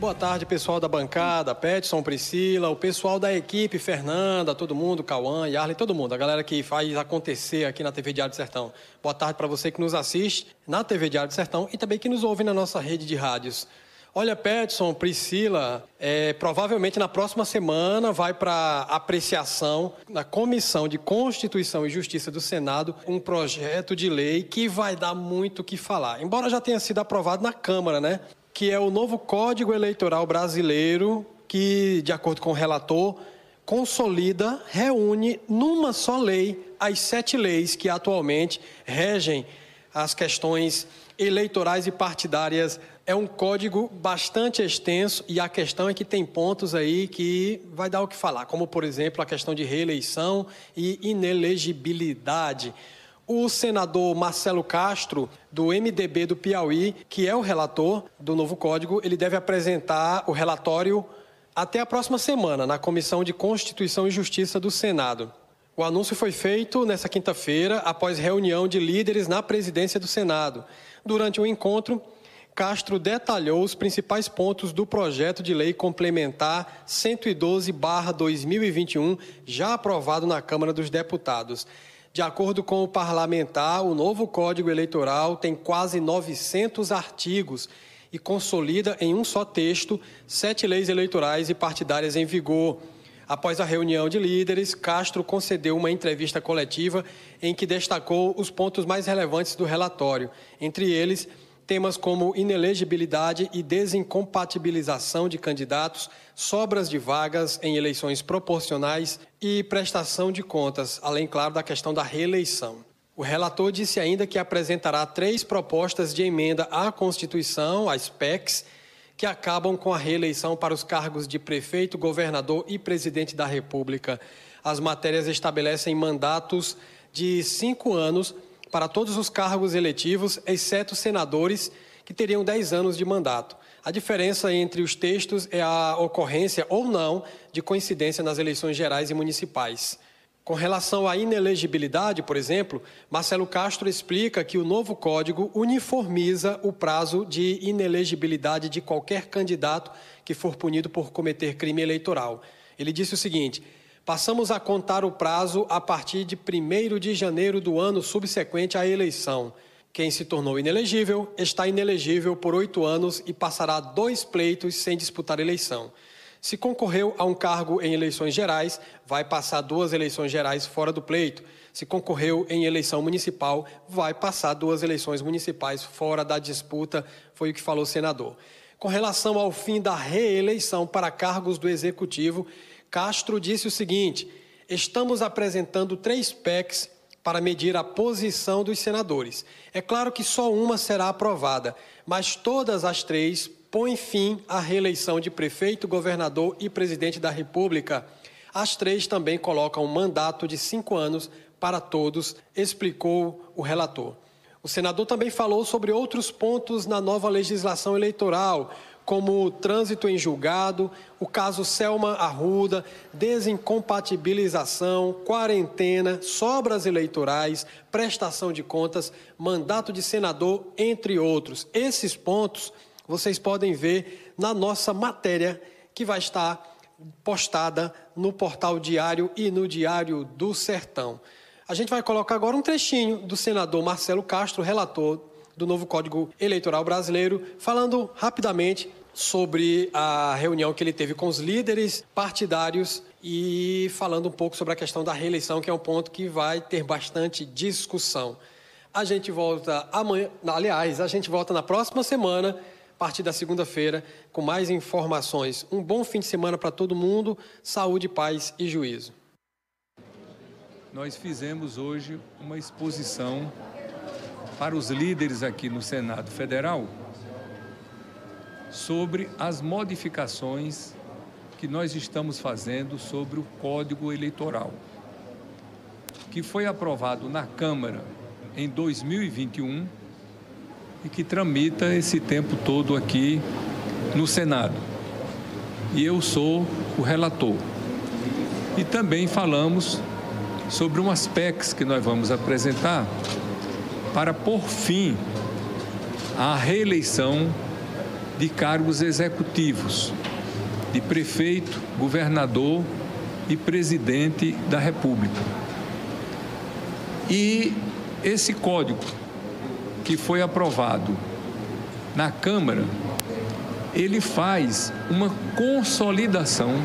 Boa tarde, pessoal da bancada, Petson, Priscila, o pessoal da equipe, Fernanda, todo mundo, Cauã, Yarley, todo mundo, a galera que faz acontecer aqui na TV Diário do Sertão. Boa tarde para você que nos assiste na TV Diário do Sertão e também que nos ouve na nossa rede de rádios. Olha, Petson, Priscila, é, provavelmente na próxima semana vai para apreciação na Comissão de Constituição e Justiça do Senado um projeto de lei que vai dar muito o que falar. Embora já tenha sido aprovado na Câmara, né? Que é o novo Código Eleitoral Brasileiro, que, de acordo com o relator, consolida, reúne numa só lei as sete leis que atualmente regem as questões eleitorais e partidárias. É um código bastante extenso e a questão é que tem pontos aí que vai dar o que falar, como, por exemplo, a questão de reeleição e inelegibilidade o senador Marcelo Castro, do MDB do Piauí, que é o relator do novo código, ele deve apresentar o relatório até a próxima semana na Comissão de Constituição e Justiça do Senado. O anúncio foi feito nesta quinta-feira, após reunião de líderes na presidência do Senado. Durante o encontro, Castro detalhou os principais pontos do projeto de lei complementar 112-2021, já aprovado na Câmara dos Deputados. De acordo com o parlamentar, o novo Código Eleitoral tem quase 900 artigos e consolida em um só texto sete leis eleitorais e partidárias em vigor. Após a reunião de líderes, Castro concedeu uma entrevista coletiva em que destacou os pontos mais relevantes do relatório, entre eles temas como inelegibilidade e desincompatibilização de candidatos, sobras de vagas em eleições proporcionais e prestação de contas, além, claro, da questão da reeleição. O relator disse ainda que apresentará três propostas de emenda à Constituição, as PECs, que acabam com a reeleição para os cargos de prefeito, governador e presidente da República. As matérias estabelecem mandatos de cinco anos para todos os cargos eletivos, exceto senadores, que teriam 10 anos de mandato. A diferença entre os textos é a ocorrência ou não de coincidência nas eleições gerais e municipais. Com relação à inelegibilidade, por exemplo, Marcelo Castro explica que o novo código uniformiza o prazo de inelegibilidade de qualquer candidato que for punido por cometer crime eleitoral. Ele disse o seguinte: Passamos a contar o prazo a partir de 1 de janeiro do ano subsequente à eleição. Quem se tornou inelegível está inelegível por oito anos e passará dois pleitos sem disputar eleição. Se concorreu a um cargo em eleições gerais, vai passar duas eleições gerais fora do pleito. Se concorreu em eleição municipal, vai passar duas eleições municipais fora da disputa, foi o que falou o senador. Com relação ao fim da reeleição para cargos do executivo, Castro disse o seguinte: estamos apresentando três PECs para medir a posição dos senadores. É claro que só uma será aprovada, mas todas as três põem fim à reeleição de prefeito, governador e presidente da República. As três também colocam um mandato de cinco anos para todos, explicou o relator. O senador também falou sobre outros pontos na nova legislação eleitoral, como o trânsito em julgado, o caso Selma Arruda, desincompatibilização, quarentena, sobras eleitorais, prestação de contas, mandato de senador, entre outros. Esses pontos vocês podem ver na nossa matéria que vai estar postada no portal Diário e no Diário do Sertão. A gente vai colocar agora um trechinho do senador Marcelo Castro, relator do novo Código Eleitoral Brasileiro, falando rapidamente sobre a reunião que ele teve com os líderes partidários e falando um pouco sobre a questão da reeleição, que é um ponto que vai ter bastante discussão. A gente volta amanhã, aliás, a gente volta na próxima semana, a partir da segunda-feira, com mais informações. Um bom fim de semana para todo mundo, saúde, paz e juízo. Nós fizemos hoje uma exposição para os líderes aqui no Senado Federal sobre as modificações que nós estamos fazendo sobre o Código Eleitoral, que foi aprovado na Câmara em 2021 e que tramita esse tempo todo aqui no Senado. E eu sou o relator. E também falamos sobre umas PECs que nós vamos apresentar para pôr fim à reeleição de cargos executivos, de prefeito, governador e presidente da República. E esse código que foi aprovado na Câmara, ele faz uma consolidação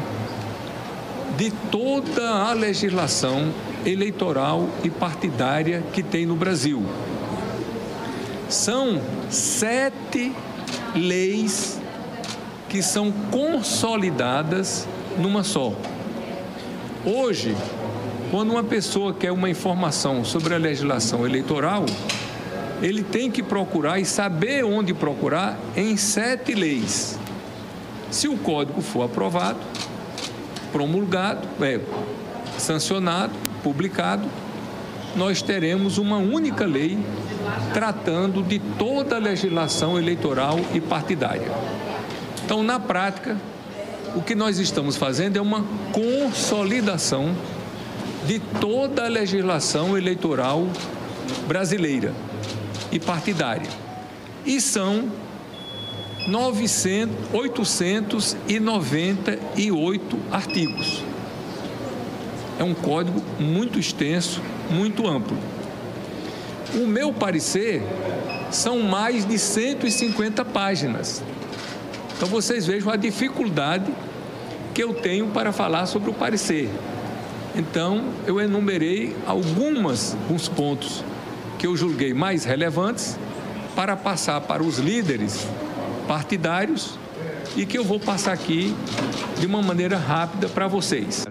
de toda a legislação eleitoral e partidária que tem no Brasil. São sete leis que são consolidadas numa só. Hoje, quando uma pessoa quer uma informação sobre a legislação eleitoral, ele tem que procurar e saber onde procurar em sete leis. Se o código for aprovado, promulgado, é, sancionado, publicado, nós teremos uma única lei tratando de toda a legislação eleitoral e partidária. Então, na prática, o que nós estamos fazendo é uma consolidação de toda a legislação eleitoral brasileira e partidária. E são 900, 898 artigos. É um código muito extenso, muito amplo. O meu parecer são mais de 150 páginas. Então vocês vejam a dificuldade que eu tenho para falar sobre o parecer. Então eu enumerei algumas uns pontos que eu julguei mais relevantes para passar para os líderes partidários e que eu vou passar aqui de uma maneira rápida para vocês.